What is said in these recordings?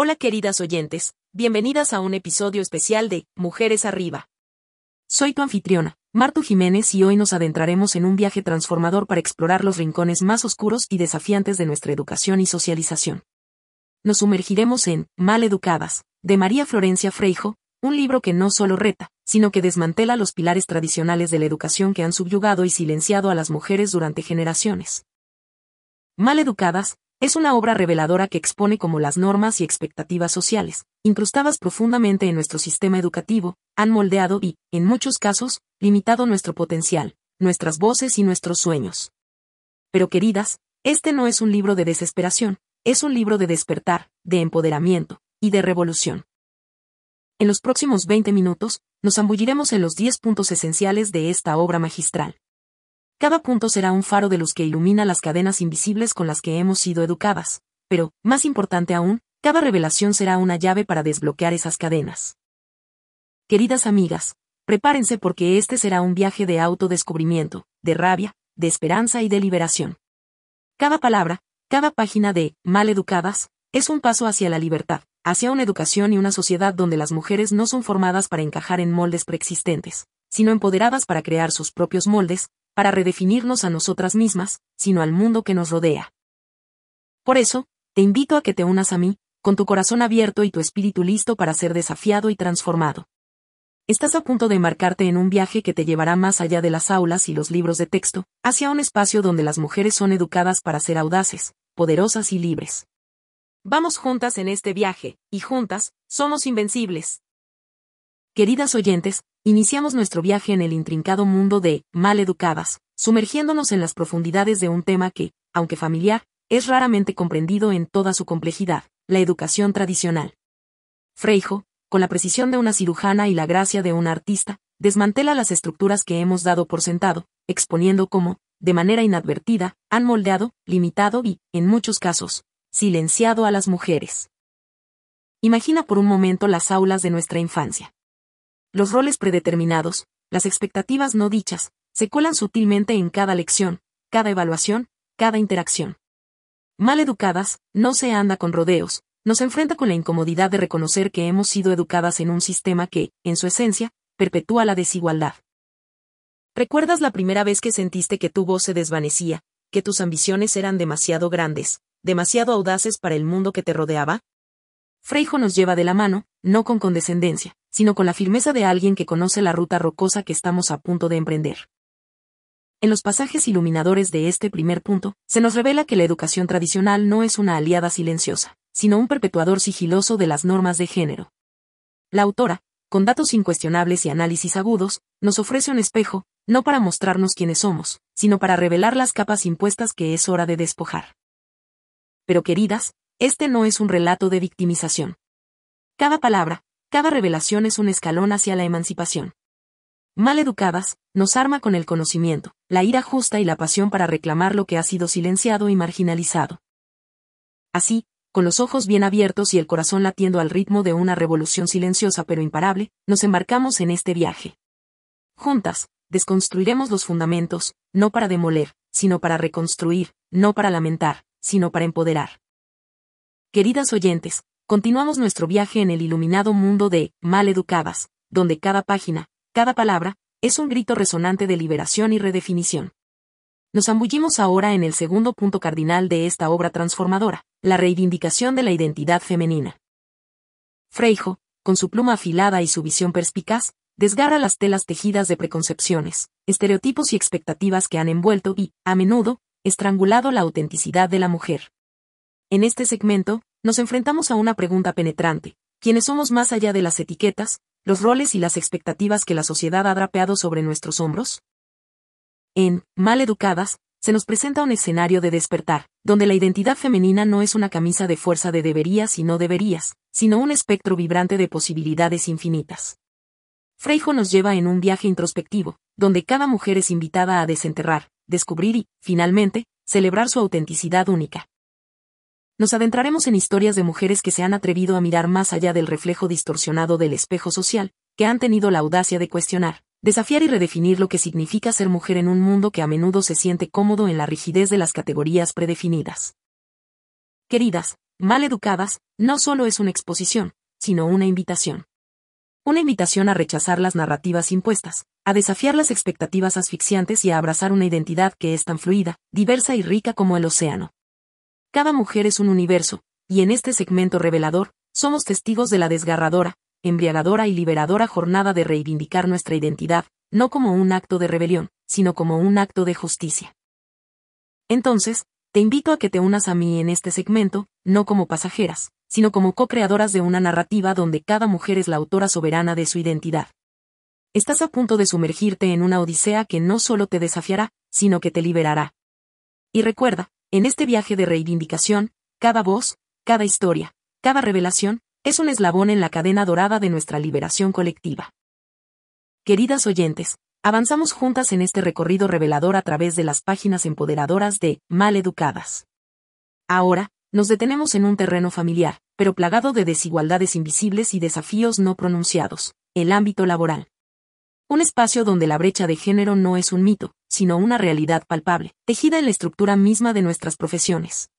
Hola queridas oyentes, bienvenidas a un episodio especial de Mujeres Arriba. Soy tu anfitriona, Martu Jiménez y hoy nos adentraremos en un viaje transformador para explorar los rincones más oscuros y desafiantes de nuestra educación y socialización. Nos sumergiremos en Mal Educadas, de María Florencia Freijo, un libro que no solo reta, sino que desmantela los pilares tradicionales de la educación que han subyugado y silenciado a las mujeres durante generaciones. Mal Educadas, es una obra reveladora que expone cómo las normas y expectativas sociales, incrustadas profundamente en nuestro sistema educativo, han moldeado y, en muchos casos, limitado nuestro potencial, nuestras voces y nuestros sueños. Pero queridas, este no es un libro de desesperación, es un libro de despertar, de empoderamiento, y de revolución. En los próximos 20 minutos, nos zambulliremos en los 10 puntos esenciales de esta obra magistral. Cada punto será un faro de luz que ilumina las cadenas invisibles con las que hemos sido educadas, pero, más importante aún, cada revelación será una llave para desbloquear esas cadenas. Queridas amigas, prepárense porque este será un viaje de autodescubrimiento, de rabia, de esperanza y de liberación. Cada palabra, cada página de Mal Educadas, es un paso hacia la libertad, hacia una educación y una sociedad donde las mujeres no son formadas para encajar en moldes preexistentes, sino empoderadas para crear sus propios moldes, para redefinirnos a nosotras mismas, sino al mundo que nos rodea. Por eso, te invito a que te unas a mí, con tu corazón abierto y tu espíritu listo para ser desafiado y transformado. Estás a punto de embarcarte en un viaje que te llevará más allá de las aulas y los libros de texto, hacia un espacio donde las mujeres son educadas para ser audaces, poderosas y libres. Vamos juntas en este viaje, y juntas, somos invencibles. Queridas oyentes, iniciamos nuestro viaje en el intrincado mundo de mal educadas, sumergiéndonos en las profundidades de un tema que, aunque familiar, es raramente comprendido en toda su complejidad, la educación tradicional. Freijo, con la precisión de una cirujana y la gracia de una artista, desmantela las estructuras que hemos dado por sentado, exponiendo cómo, de manera inadvertida, han moldeado, limitado y, en muchos casos, silenciado a las mujeres. Imagina por un momento las aulas de nuestra infancia. Los roles predeterminados, las expectativas no dichas, se cuelan sutilmente en cada lección, cada evaluación, cada interacción. Mal educadas, no se anda con rodeos, nos enfrenta con la incomodidad de reconocer que hemos sido educadas en un sistema que, en su esencia, perpetúa la desigualdad. ¿Recuerdas la primera vez que sentiste que tu voz se desvanecía, que tus ambiciones eran demasiado grandes, demasiado audaces para el mundo que te rodeaba? Freijo nos lleva de la mano, no con condescendencia, sino con la firmeza de alguien que conoce la ruta rocosa que estamos a punto de emprender. En los pasajes iluminadores de este primer punto, se nos revela que la educación tradicional no es una aliada silenciosa, sino un perpetuador sigiloso de las normas de género. La autora, con datos incuestionables y análisis agudos, nos ofrece un espejo, no para mostrarnos quiénes somos, sino para revelar las capas impuestas que es hora de despojar. Pero queridas, este no es un relato de victimización. Cada palabra, cada revelación es un escalón hacia la emancipación. Mal educadas, nos arma con el conocimiento, la ira justa y la pasión para reclamar lo que ha sido silenciado y marginalizado. Así, con los ojos bien abiertos y el corazón latiendo al ritmo de una revolución silenciosa pero imparable, nos embarcamos en este viaje. Juntas, desconstruiremos los fundamentos, no para demoler, sino para reconstruir, no para lamentar, sino para empoderar. Queridas oyentes, continuamos nuestro viaje en el iluminado mundo de Mal Educadas, donde cada página, cada palabra, es un grito resonante de liberación y redefinición. Nos zambullimos ahora en el segundo punto cardinal de esta obra transformadora, la reivindicación de la identidad femenina. Freijo, con su pluma afilada y su visión perspicaz, desgarra las telas tejidas de preconcepciones, estereotipos y expectativas que han envuelto y, a menudo, estrangulado la autenticidad de la mujer. En este segmento, nos enfrentamos a una pregunta penetrante. ¿Quiénes somos más allá de las etiquetas, los roles y las expectativas que la sociedad ha drapeado sobre nuestros hombros? En Mal Educadas, se nos presenta un escenario de despertar, donde la identidad femenina no es una camisa de fuerza de deberías y no deberías, sino un espectro vibrante de posibilidades infinitas. Freijo nos lleva en un viaje introspectivo, donde cada mujer es invitada a desenterrar, descubrir y, finalmente, celebrar su autenticidad única nos adentraremos en historias de mujeres que se han atrevido a mirar más allá del reflejo distorsionado del espejo social, que han tenido la audacia de cuestionar, desafiar y redefinir lo que significa ser mujer en un mundo que a menudo se siente cómodo en la rigidez de las categorías predefinidas. Queridas, Mal Educadas, no solo es una exposición, sino una invitación. Una invitación a rechazar las narrativas impuestas, a desafiar las expectativas asfixiantes y a abrazar una identidad que es tan fluida, diversa y rica como el océano. Cada mujer es un universo, y en este segmento revelador, somos testigos de la desgarradora, embriagadora y liberadora jornada de reivindicar nuestra identidad, no como un acto de rebelión, sino como un acto de justicia. Entonces, te invito a que te unas a mí en este segmento, no como pasajeras, sino como co-creadoras de una narrativa donde cada mujer es la autora soberana de su identidad. Estás a punto de sumergirte en una odisea que no solo te desafiará, sino que te liberará. Y recuerda, en este viaje de reivindicación, cada voz, cada historia, cada revelación, es un eslabón en la cadena dorada de nuestra liberación colectiva. Queridas oyentes, avanzamos juntas en este recorrido revelador a través de las páginas empoderadoras de Mal Educadas. Ahora, nos detenemos en un terreno familiar, pero plagado de desigualdades invisibles y desafíos no pronunciados, el ámbito laboral. Un espacio donde la brecha de género no es un mito, sino una realidad palpable, tejida en la estructura misma de nuestras profesiones.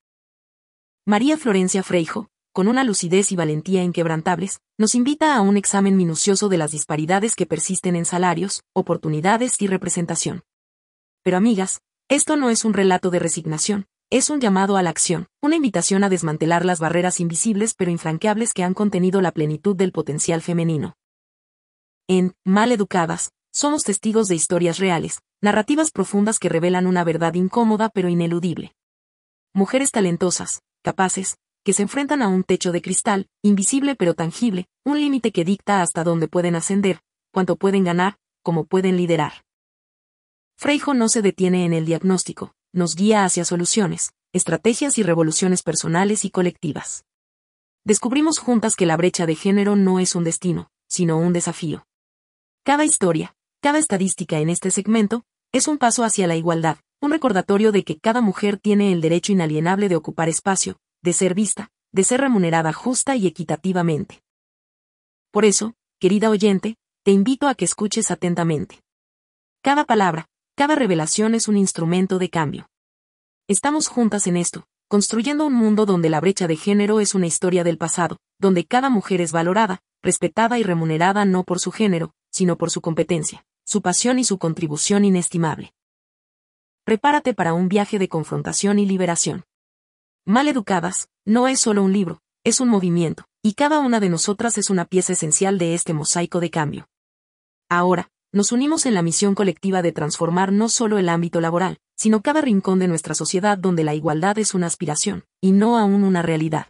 María Florencia Freijo, con una lucidez y valentía inquebrantables, nos invita a un examen minucioso de las disparidades que persisten en salarios, oportunidades y representación. Pero amigas, esto no es un relato de resignación, es un llamado a la acción, una invitación a desmantelar las barreras invisibles pero infranqueables que han contenido la plenitud del potencial femenino. En Mal Educadas, somos testigos de historias reales, narrativas profundas que revelan una verdad incómoda pero ineludible. Mujeres talentosas, capaces, que se enfrentan a un techo de cristal, invisible pero tangible, un límite que dicta hasta dónde pueden ascender, cuánto pueden ganar, cómo pueden liderar. Freijo no se detiene en el diagnóstico, nos guía hacia soluciones, estrategias y revoluciones personales y colectivas. Descubrimos juntas que la brecha de género no es un destino, sino un desafío. Cada historia, cada estadística en este segmento, es un paso hacia la igualdad, un recordatorio de que cada mujer tiene el derecho inalienable de ocupar espacio, de ser vista, de ser remunerada justa y equitativamente. Por eso, querida oyente, te invito a que escuches atentamente. Cada palabra, cada revelación es un instrumento de cambio. Estamos juntas en esto, construyendo un mundo donde la brecha de género es una historia del pasado, donde cada mujer es valorada, respetada y remunerada no por su género, sino por su competencia, su pasión y su contribución inestimable. Prepárate para un viaje de confrontación y liberación. Mal educadas, no es solo un libro, es un movimiento, y cada una de nosotras es una pieza esencial de este mosaico de cambio. Ahora, nos unimos en la misión colectiva de transformar no solo el ámbito laboral, sino cada rincón de nuestra sociedad donde la igualdad es una aspiración, y no aún una realidad.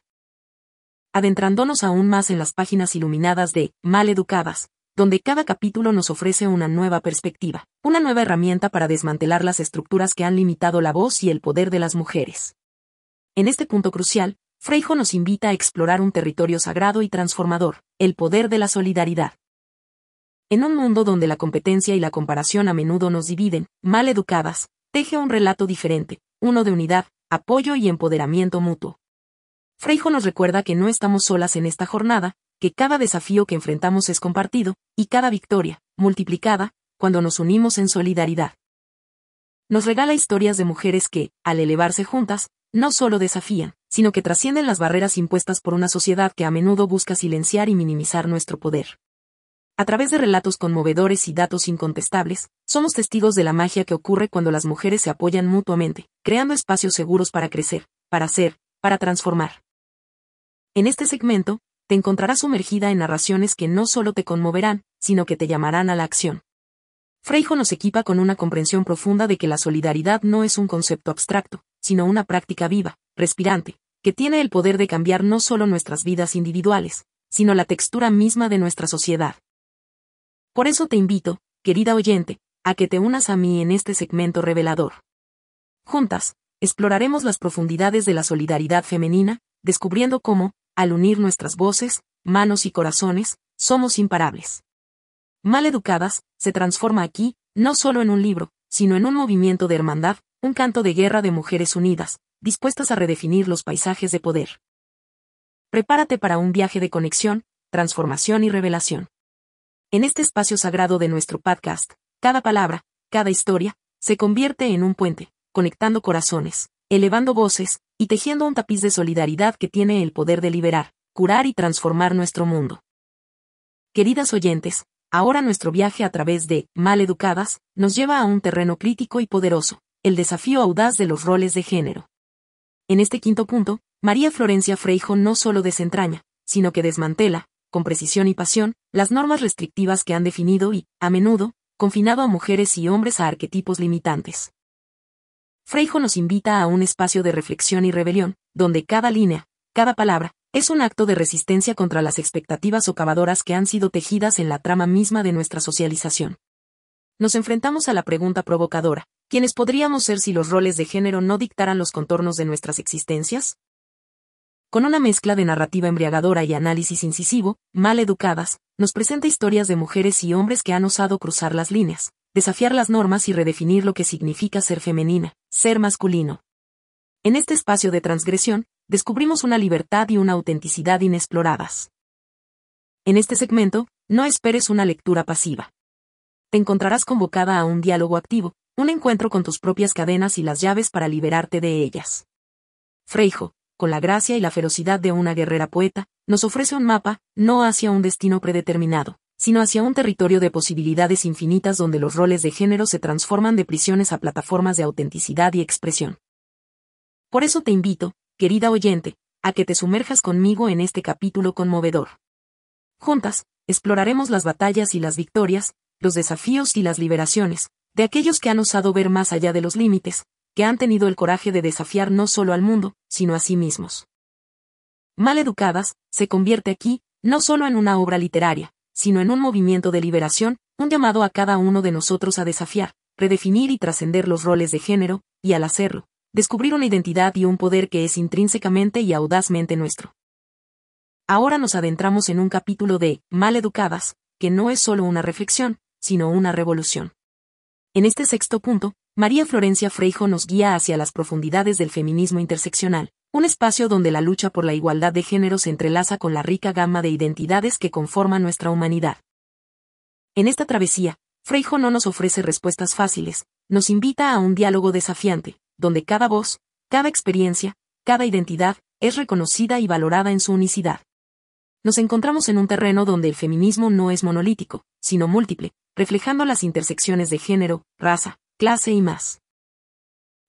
Adentrándonos aún más en las páginas iluminadas de Mal Educadas, donde cada capítulo nos ofrece una nueva perspectiva, una nueva herramienta para desmantelar las estructuras que han limitado la voz y el poder de las mujeres. En este punto crucial, Freijo nos invita a explorar un territorio sagrado y transformador, el poder de la solidaridad. En un mundo donde la competencia y la comparación a menudo nos dividen, mal educadas, teje un relato diferente, uno de unidad, apoyo y empoderamiento mutuo. Freijo nos recuerda que no estamos solas en esta jornada, que cada desafío que enfrentamos es compartido, y cada victoria, multiplicada, cuando nos unimos en solidaridad. Nos regala historias de mujeres que, al elevarse juntas, no solo desafían, sino que trascienden las barreras impuestas por una sociedad que a menudo busca silenciar y minimizar nuestro poder. A través de relatos conmovedores y datos incontestables, somos testigos de la magia que ocurre cuando las mujeres se apoyan mutuamente, creando espacios seguros para crecer, para ser, para transformar. En este segmento, te encontrarás sumergida en narraciones que no solo te conmoverán, sino que te llamarán a la acción. Freijo nos equipa con una comprensión profunda de que la solidaridad no es un concepto abstracto, sino una práctica viva, respirante, que tiene el poder de cambiar no solo nuestras vidas individuales, sino la textura misma de nuestra sociedad. Por eso te invito, querida oyente, a que te unas a mí en este segmento revelador. Juntas, exploraremos las profundidades de la solidaridad femenina, descubriendo cómo, al unir nuestras voces, manos y corazones, somos imparables. Mal educadas, se transforma aquí, no solo en un libro, sino en un movimiento de hermandad, un canto de guerra de mujeres unidas, dispuestas a redefinir los paisajes de poder. Prepárate para un viaje de conexión, transformación y revelación. En este espacio sagrado de nuestro podcast, cada palabra, cada historia, se convierte en un puente, conectando corazones, elevando voces, y tejiendo un tapiz de solidaridad que tiene el poder de liberar, curar y transformar nuestro mundo. Queridas oyentes, ahora nuestro viaje a través de Mal Educadas nos lleva a un terreno crítico y poderoso, el desafío audaz de los roles de género. En este quinto punto, María Florencia Freijo no solo desentraña, sino que desmantela, con precisión y pasión, las normas restrictivas que han definido y, a menudo, confinado a mujeres y hombres a arquetipos limitantes. Freijo nos invita a un espacio de reflexión y rebelión, donde cada línea, cada palabra, es un acto de resistencia contra las expectativas socavadoras que han sido tejidas en la trama misma de nuestra socialización. Nos enfrentamos a la pregunta provocadora, ¿quiénes podríamos ser si los roles de género no dictaran los contornos de nuestras existencias? Con una mezcla de narrativa embriagadora y análisis incisivo, mal educadas, nos presenta historias de mujeres y hombres que han osado cruzar las líneas, desafiar las normas y redefinir lo que significa ser femenina, ser masculino. En este espacio de transgresión, descubrimos una libertad y una autenticidad inexploradas. En este segmento, no esperes una lectura pasiva. Te encontrarás convocada a un diálogo activo, un encuentro con tus propias cadenas y las llaves para liberarte de ellas. Freijo, con la gracia y la ferocidad de una guerrera poeta, nos ofrece un mapa, no hacia un destino predeterminado, sino hacia un territorio de posibilidades infinitas donde los roles de género se transforman de prisiones a plataformas de autenticidad y expresión. Por eso te invito, querida oyente, a que te sumerjas conmigo en este capítulo conmovedor. Juntas, exploraremos las batallas y las victorias, los desafíos y las liberaciones, de aquellos que han osado ver más allá de los límites, que han tenido el coraje de desafiar no solo al mundo, sino a sí mismos. Mal educadas, se convierte aquí, no solo en una obra literaria, sino en un movimiento de liberación, un llamado a cada uno de nosotros a desafiar, redefinir y trascender los roles de género, y al hacerlo, descubrir una identidad y un poder que es intrínsecamente y audazmente nuestro. Ahora nos adentramos en un capítulo de Mal Educadas, que no es solo una reflexión, sino una revolución. En este sexto punto, María Florencia Freijo nos guía hacia las profundidades del feminismo interseccional, un espacio donde la lucha por la igualdad de género se entrelaza con la rica gama de identidades que conforman nuestra humanidad. En esta travesía, Freijo no nos ofrece respuestas fáciles, nos invita a un diálogo desafiante, donde cada voz, cada experiencia, cada identidad, es reconocida y valorada en su unicidad. Nos encontramos en un terreno donde el feminismo no es monolítico, sino múltiple, reflejando las intersecciones de género, raza, clase y más.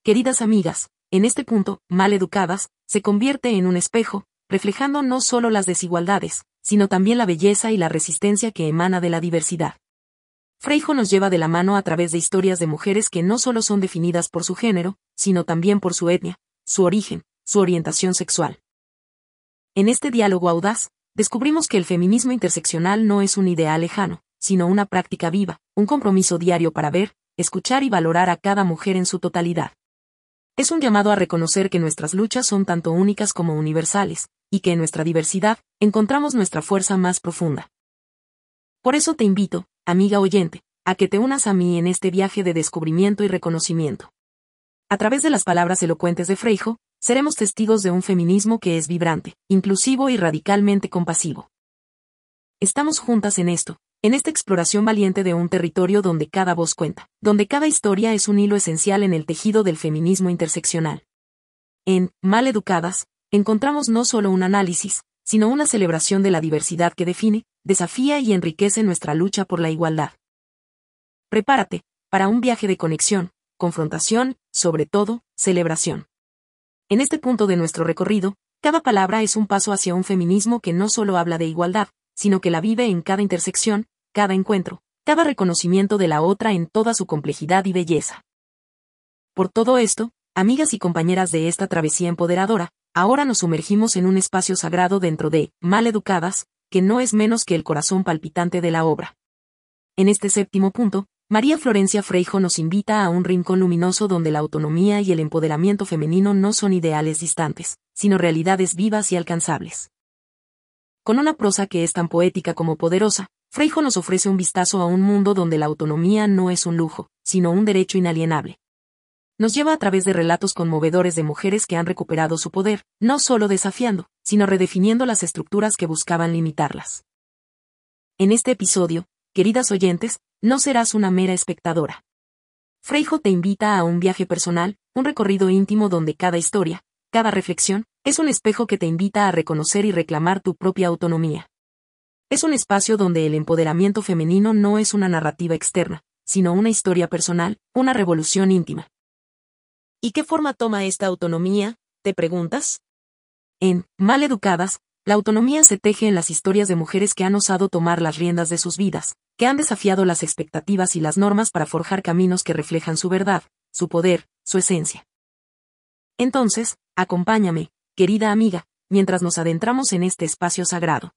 Queridas amigas, en este punto, mal educadas, se convierte en un espejo, reflejando no solo las desigualdades, sino también la belleza y la resistencia que emana de la diversidad. Freijo nos lleva de la mano a través de historias de mujeres que no solo son definidas por su género, sino también por su etnia, su origen, su orientación sexual. En este diálogo audaz, descubrimos que el feminismo interseccional no es un ideal lejano, sino una práctica viva, un compromiso diario para ver, escuchar y valorar a cada mujer en su totalidad. Es un llamado a reconocer que nuestras luchas son tanto únicas como universales, y que en nuestra diversidad encontramos nuestra fuerza más profunda. Por eso te invito, amiga oyente, a que te unas a mí en este viaje de descubrimiento y reconocimiento. A través de las palabras elocuentes de Freijo, seremos testigos de un feminismo que es vibrante, inclusivo y radicalmente compasivo. Estamos juntas en esto, en esta exploración valiente de un territorio donde cada voz cuenta, donde cada historia es un hilo esencial en el tejido del feminismo interseccional. En Mal Educadas, encontramos no solo un análisis, sino una celebración de la diversidad que define, desafía y enriquece nuestra lucha por la igualdad. Prepárate, para un viaje de conexión, confrontación, sobre todo, celebración. En este punto de nuestro recorrido, cada palabra es un paso hacia un feminismo que no solo habla de igualdad, sino que la vive en cada intersección, cada encuentro, cada reconocimiento de la otra en toda su complejidad y belleza. Por todo esto, amigas y compañeras de esta travesía empoderadora, ahora nos sumergimos en un espacio sagrado dentro de, mal educadas, que no es menos que el corazón palpitante de la obra. En este séptimo punto, María Florencia Freijo nos invita a un rincón luminoso donde la autonomía y el empoderamiento femenino no son ideales distantes, sino realidades vivas y alcanzables. Con una prosa que es tan poética como poderosa, Freijo nos ofrece un vistazo a un mundo donde la autonomía no es un lujo, sino un derecho inalienable. Nos lleva a través de relatos conmovedores de mujeres que han recuperado su poder, no solo desafiando, sino redefiniendo las estructuras que buscaban limitarlas. En este episodio, queridas oyentes, no serás una mera espectadora. Freijo te invita a un viaje personal, un recorrido íntimo donde cada historia, cada reflexión, es un espejo que te invita a reconocer y reclamar tu propia autonomía. Es un espacio donde el empoderamiento femenino no es una narrativa externa, sino una historia personal, una revolución íntima. ¿Y qué forma toma esta autonomía? ¿Te preguntas? En Mal Educadas, la autonomía se teje en las historias de mujeres que han osado tomar las riendas de sus vidas, que han desafiado las expectativas y las normas para forjar caminos que reflejan su verdad, su poder, su esencia. Entonces, acompáñame, querida amiga, mientras nos adentramos en este espacio sagrado.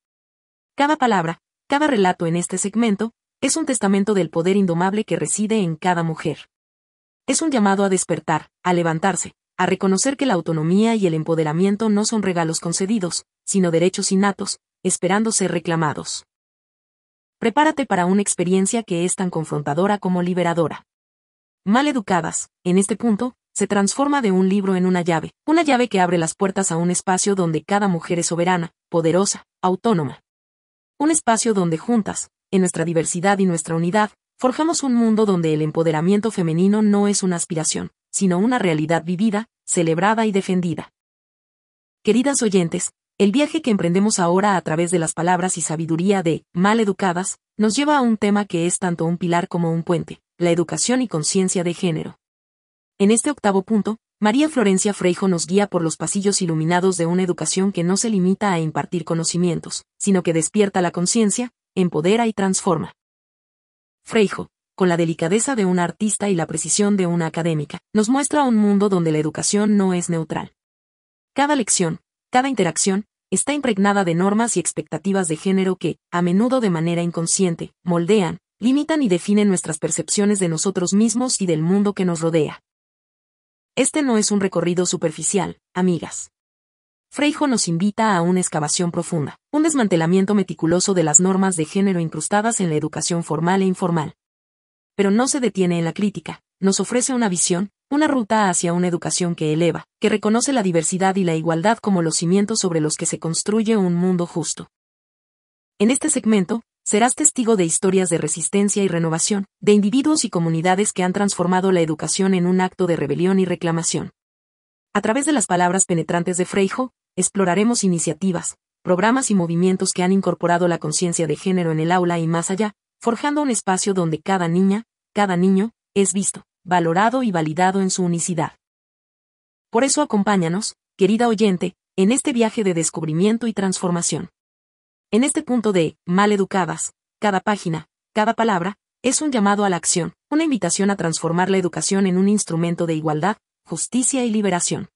Cada palabra, cada relato en este segmento, es un testamento del poder indomable que reside en cada mujer. Es un llamado a despertar, a levantarse, a reconocer que la autonomía y el empoderamiento no son regalos concedidos, sino derechos innatos, esperando ser reclamados. Prepárate para una experiencia que es tan confrontadora como liberadora. Mal educadas, en este punto, se transforma de un libro en una llave, una llave que abre las puertas a un espacio donde cada mujer es soberana, poderosa, autónoma. Un espacio donde juntas, en nuestra diversidad y nuestra unidad, forjamos un mundo donde el empoderamiento femenino no es una aspiración, sino una realidad vivida, celebrada y defendida. Queridas oyentes, el viaje que emprendemos ahora a través de las palabras y sabiduría de Mal Educadas, nos lleva a un tema que es tanto un pilar como un puente, la educación y conciencia de género. En este octavo punto, María Florencia Freijo nos guía por los pasillos iluminados de una educación que no se limita a impartir conocimientos, sino que despierta la conciencia, empodera y transforma. Freijo, con la delicadeza de un artista y la precisión de una académica, nos muestra un mundo donde la educación no es neutral. Cada lección, cada interacción, está impregnada de normas y expectativas de género que, a menudo de manera inconsciente, moldean, limitan y definen nuestras percepciones de nosotros mismos y del mundo que nos rodea. Este no es un recorrido superficial, amigas. Freijo nos invita a una excavación profunda, un desmantelamiento meticuloso de las normas de género incrustadas en la educación formal e informal. Pero no se detiene en la crítica, nos ofrece una visión, una ruta hacia una educación que eleva, que reconoce la diversidad y la igualdad como los cimientos sobre los que se construye un mundo justo. En este segmento, serás testigo de historias de resistencia y renovación, de individuos y comunidades que han transformado la educación en un acto de rebelión y reclamación. A través de las palabras penetrantes de Freijo, exploraremos iniciativas, programas y movimientos que han incorporado la conciencia de género en el aula y más allá, forjando un espacio donde cada niña, cada niño, es visto, valorado y validado en su unicidad. Por eso acompáñanos, querida oyente, en este viaje de descubrimiento y transformación. En este punto de, mal educadas, cada página, cada palabra, es un llamado a la acción, una invitación a transformar la educación en un instrumento de igualdad, justicia y liberación.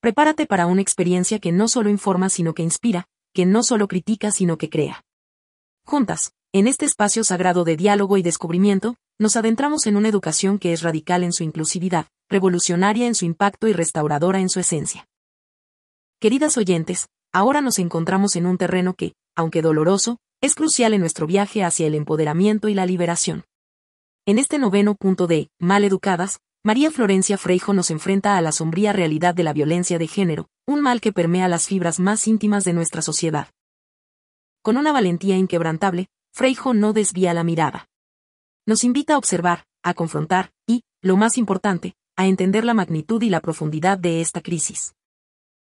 Prepárate para una experiencia que no solo informa sino que inspira, que no solo critica sino que crea. Juntas, en este espacio sagrado de diálogo y descubrimiento, nos adentramos en una educación que es radical en su inclusividad, revolucionaria en su impacto y restauradora en su esencia. Queridas oyentes, ahora nos encontramos en un terreno que, aunque doloroso, es crucial en nuestro viaje hacia el empoderamiento y la liberación. En este noveno punto de, mal educadas, María Florencia Freijo nos enfrenta a la sombría realidad de la violencia de género, un mal que permea las fibras más íntimas de nuestra sociedad. Con una valentía inquebrantable, Freijo no desvía la mirada. Nos invita a observar, a confrontar, y, lo más importante, a entender la magnitud y la profundidad de esta crisis.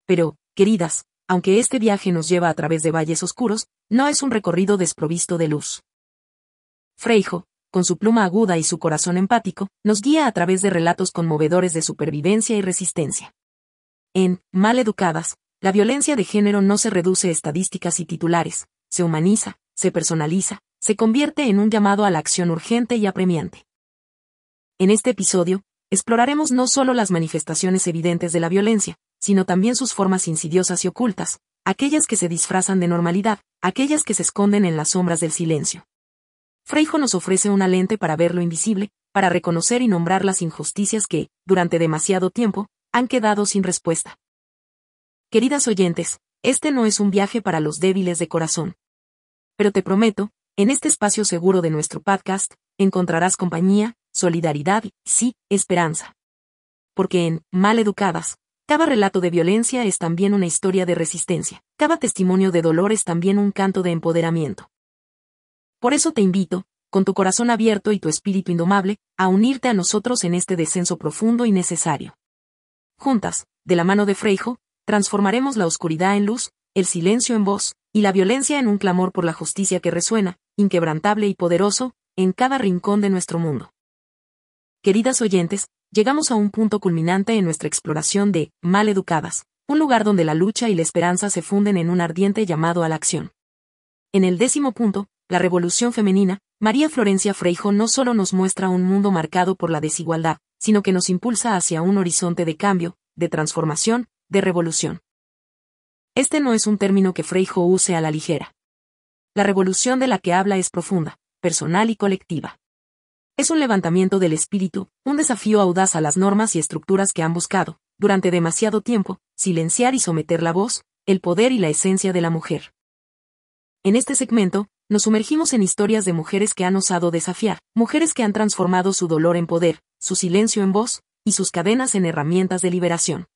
Pero, queridas, aunque este viaje nos lleva a través de valles oscuros, no es un recorrido desprovisto de luz. Freijo, con su pluma aguda y su corazón empático, nos guía a través de relatos conmovedores de supervivencia y resistencia. En Mal Educadas, la violencia de género no se reduce a estadísticas y titulares, se humaniza, se personaliza, se convierte en un llamado a la acción urgente y apremiante. En este episodio, exploraremos no solo las manifestaciones evidentes de la violencia, sino también sus formas insidiosas y ocultas, aquellas que se disfrazan de normalidad, aquellas que se esconden en las sombras del silencio. Freijo nos ofrece una lente para ver lo invisible, para reconocer y nombrar las injusticias que, durante demasiado tiempo, han quedado sin respuesta. Queridas oyentes, este no es un viaje para los débiles de corazón. Pero te prometo, en este espacio seguro de nuestro podcast, encontrarás compañía, solidaridad y, sí, esperanza. Porque en Mal Educadas, cada relato de violencia es también una historia de resistencia, cada testimonio de dolor es también un canto de empoderamiento. Por eso te invito, con tu corazón abierto y tu espíritu indomable, a unirte a nosotros en este descenso profundo y necesario. Juntas, de la mano de Freijo, transformaremos la oscuridad en luz, el silencio en voz, y la violencia en un clamor por la justicia que resuena, inquebrantable y poderoso, en cada rincón de nuestro mundo. Queridas oyentes, llegamos a un punto culminante en nuestra exploración de Mal Educadas, un lugar donde la lucha y la esperanza se funden en un ardiente llamado a la acción. En el décimo punto, la revolución femenina, María Florencia Freijo no solo nos muestra un mundo marcado por la desigualdad, sino que nos impulsa hacia un horizonte de cambio, de transformación, de revolución. Este no es un término que Freijo use a la ligera. La revolución de la que habla es profunda, personal y colectiva. Es un levantamiento del espíritu, un desafío audaz a las normas y estructuras que han buscado, durante demasiado tiempo, silenciar y someter la voz, el poder y la esencia de la mujer. En este segmento, nos sumergimos en historias de mujeres que han osado desafiar, mujeres que han transformado su dolor en poder, su silencio en voz, y sus cadenas en herramientas de liberación.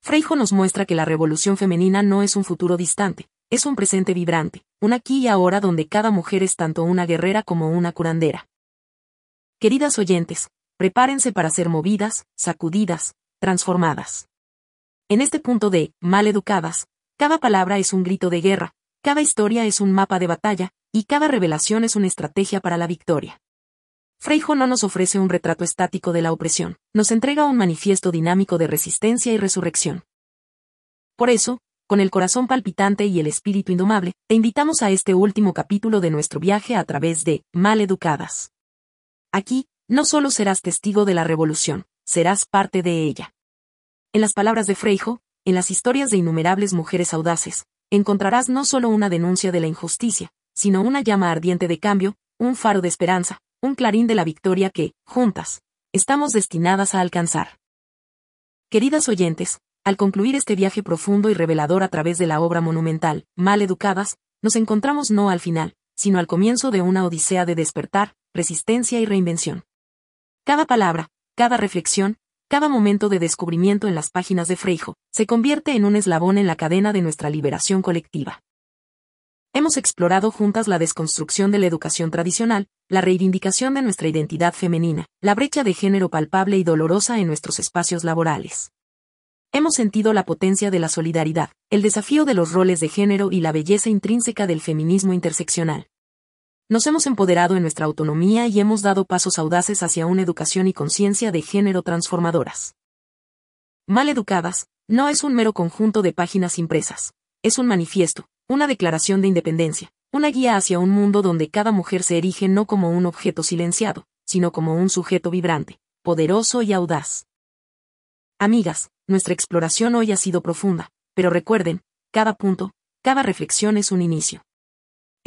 Freijo nos muestra que la revolución femenina no es un futuro distante, es un presente vibrante, un aquí y ahora donde cada mujer es tanto una guerrera como una curandera. Queridas oyentes, prepárense para ser movidas, sacudidas, transformadas. En este punto de, mal educadas, cada palabra es un grito de guerra, cada historia es un mapa de batalla, y cada revelación es una estrategia para la victoria. Freijo no nos ofrece un retrato estático de la opresión, nos entrega un manifiesto dinámico de resistencia y resurrección. Por eso, con el corazón palpitante y el espíritu indomable, te invitamos a este último capítulo de nuestro viaje a través de Mal Educadas. Aquí, no solo serás testigo de la revolución, serás parte de ella. En las palabras de Freijo, en las historias de innumerables mujeres audaces, encontrarás no solo una denuncia de la injusticia, sino una llama ardiente de cambio, un faro de esperanza, un clarín de la victoria que, juntas, estamos destinadas a alcanzar. Queridas oyentes, al concluir este viaje profundo y revelador a través de la obra monumental, Mal Educadas, nos encontramos no al final, sino al comienzo de una odisea de despertar, resistencia y reinvención. Cada palabra, cada reflexión, cada momento de descubrimiento en las páginas de Freijo, se convierte en un eslabón en la cadena de nuestra liberación colectiva. Hemos explorado juntas la desconstrucción de la educación tradicional, la reivindicación de nuestra identidad femenina, la brecha de género palpable y dolorosa en nuestros espacios laborales. Hemos sentido la potencia de la solidaridad, el desafío de los roles de género y la belleza intrínseca del feminismo interseccional. Nos hemos empoderado en nuestra autonomía y hemos dado pasos audaces hacia una educación y conciencia de género transformadoras. Mal educadas, no es un mero conjunto de páginas impresas, es un manifiesto, una declaración de independencia, una guía hacia un mundo donde cada mujer se erige no como un objeto silenciado, sino como un sujeto vibrante, poderoso y audaz. Amigas, nuestra exploración hoy ha sido profunda, pero recuerden, cada punto, cada reflexión es un inicio.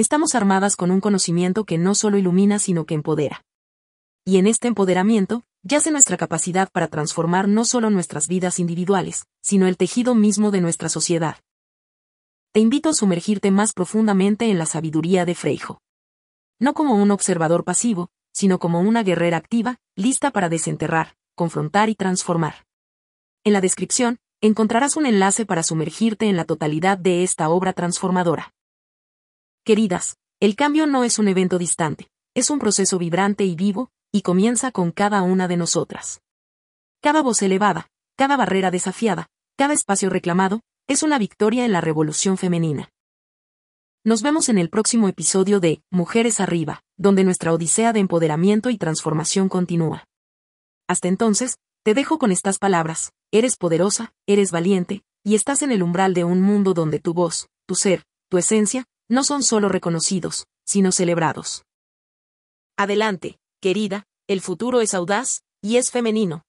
Estamos armadas con un conocimiento que no solo ilumina sino que empodera. Y en este empoderamiento, yace nuestra capacidad para transformar no solo nuestras vidas individuales, sino el tejido mismo de nuestra sociedad te invito a sumergirte más profundamente en la sabiduría de Freijo. No como un observador pasivo, sino como una guerrera activa, lista para desenterrar, confrontar y transformar. En la descripción, encontrarás un enlace para sumergirte en la totalidad de esta obra transformadora. Queridas, el cambio no es un evento distante, es un proceso vibrante y vivo, y comienza con cada una de nosotras. Cada voz elevada, cada barrera desafiada, cada espacio reclamado, es una victoria en la revolución femenina. Nos vemos en el próximo episodio de Mujeres Arriba, donde nuestra odisea de empoderamiento y transformación continúa. Hasta entonces, te dejo con estas palabras, eres poderosa, eres valiente, y estás en el umbral de un mundo donde tu voz, tu ser, tu esencia, no son solo reconocidos, sino celebrados. Adelante, querida, el futuro es audaz, y es femenino.